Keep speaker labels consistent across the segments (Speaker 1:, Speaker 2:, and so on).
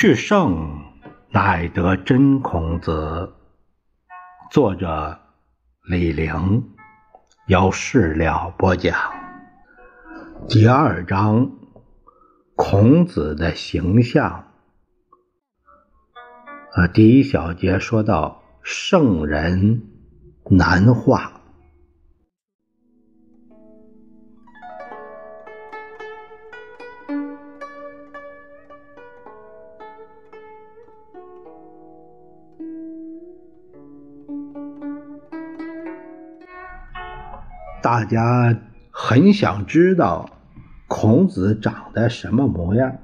Speaker 1: 是圣乃得真孔子。作者李陵，由事了播讲。第二章，孔子的形象。呃，第一小节说到圣人难化。大家很想知道孔子长得什么模样。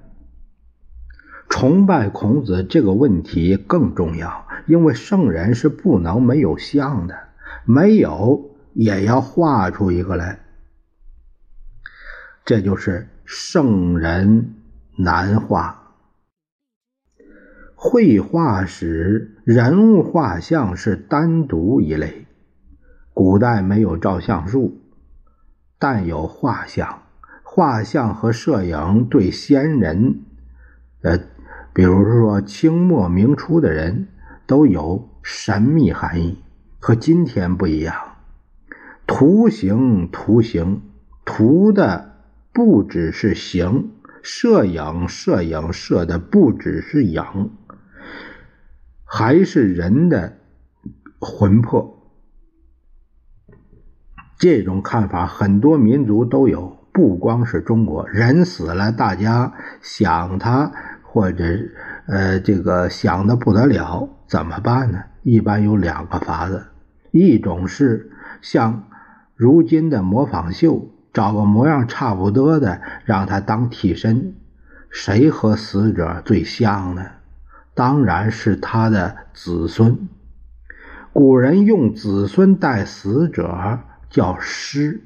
Speaker 1: 崇拜孔子这个问题更重要，因为圣人是不能没有像的，没有也要画出一个来。这就是圣人难画。绘画时人物画像是单独一类。古代没有照相术，但有画像。画像和摄影对先人，呃，比如说清末明初的人，都有神秘含义，和今天不一样。图形，图形，图的不只是形；摄影，摄影，摄的不只是影，还是人的魂魄。这种看法很多民族都有，不光是中国。人死了，大家想他，或者呃，这个想的不得了，怎么办呢？一般有两个法子，一种是像如今的模仿秀，找个模样差不多的让他当替身。谁和死者最像呢？当然是他的子孙。古人用子孙代死者。叫师，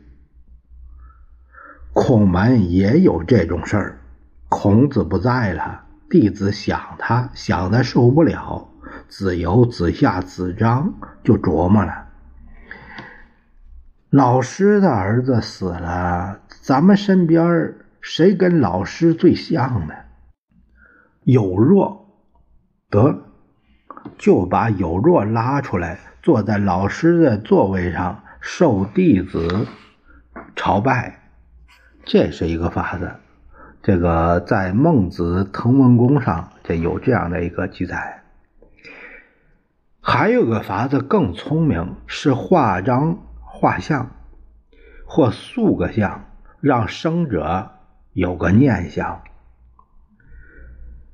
Speaker 1: 孔门也有这种事儿。孔子不在了，弟子想他，想的受不了。子游、子夏、子张就琢磨了：老师的儿子死了，咱们身边谁跟老师最像呢？有若，得就把有若拉出来，坐在老师的座位上。受弟子朝拜，这是一个法子。这个在《孟子滕文公》上，这有这样的一个记载。还有个法子更聪明，是画张画像，或塑个像，让生者有个念想。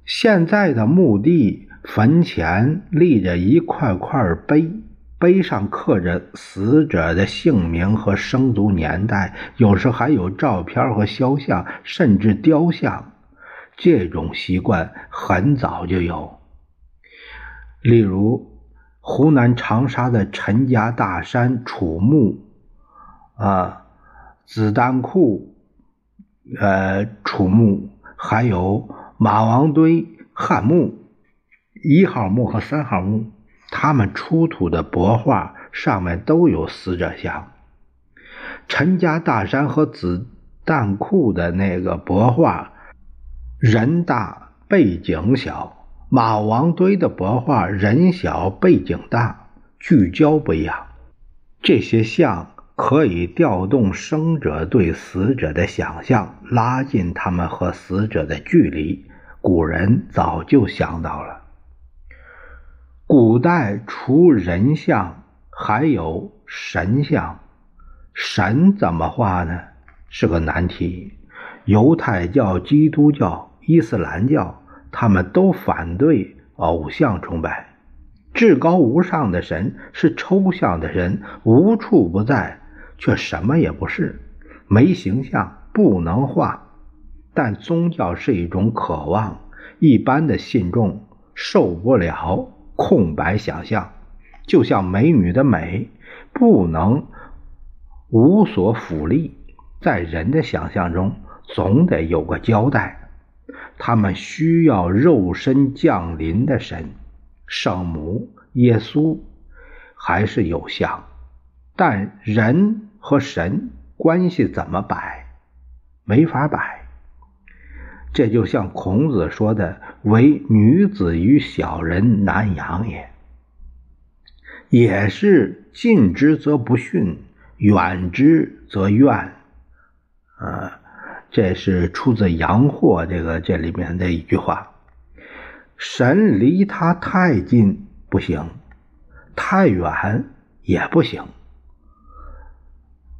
Speaker 1: 现在的墓地坟前立着一块块碑。碑上刻着死者的姓名和生卒年代，有时还有照片和肖像，甚至雕像。这种习惯很早就有。例如，湖南长沙的陈家大山楚墓，啊，子丹库，呃，楚墓，还有马王堆汉墓，一号墓和三号墓。他们出土的帛画上面都有死者像。陈家大山和子弹库的那个帛画，人大背景小；马王堆的帛画人小背景大，聚焦不一样。这些像可以调动生者对死者的想象，拉近他们和死者的距离。古人早就想到了。古代除人像，还有神像。神怎么画呢？是个难题。犹太教、基督教、伊斯兰教，他们都反对偶像崇拜。至高无上的神是抽象的神，无处不在，却什么也不是，没形象，不能画。但宗教是一种渴望，一般的信众受不了。空白想象，就像美女的美不能无所俯立，在人的想象中总得有个交代。他们需要肉身降临的神，圣母、耶稣还是有像，但人和神关系怎么摆？没法摆。这就像孔子说的：“唯女子与小人难养也。”也是近之则不逊，远之则怨。啊，这是出自杨货这个这里面的一句话。神离他太近不行，太远也不行。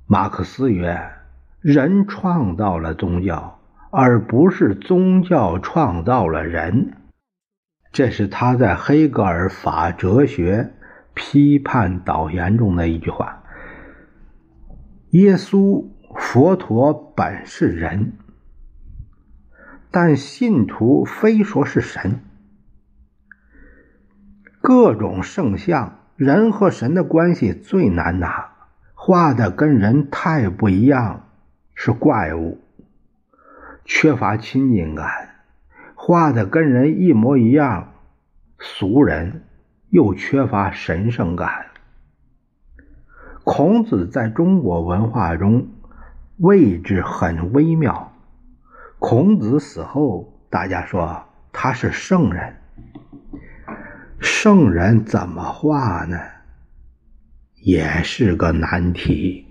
Speaker 1: 马克思曰：“人创造了宗教。”而不是宗教创造了人，这是他在黑格尔法哲学批判导言中的一句话。耶稣、佛陀本是人，但信徒非说是神。各种圣像，人和神的关系最难拿，画的跟人太不一样，是怪物。缺乏亲近感，画的跟人一模一样，俗人又缺乏神圣感。孔子在中国文化中位置很微妙。孔子死后，大家说他是圣人，圣人怎么画呢？也是个难题。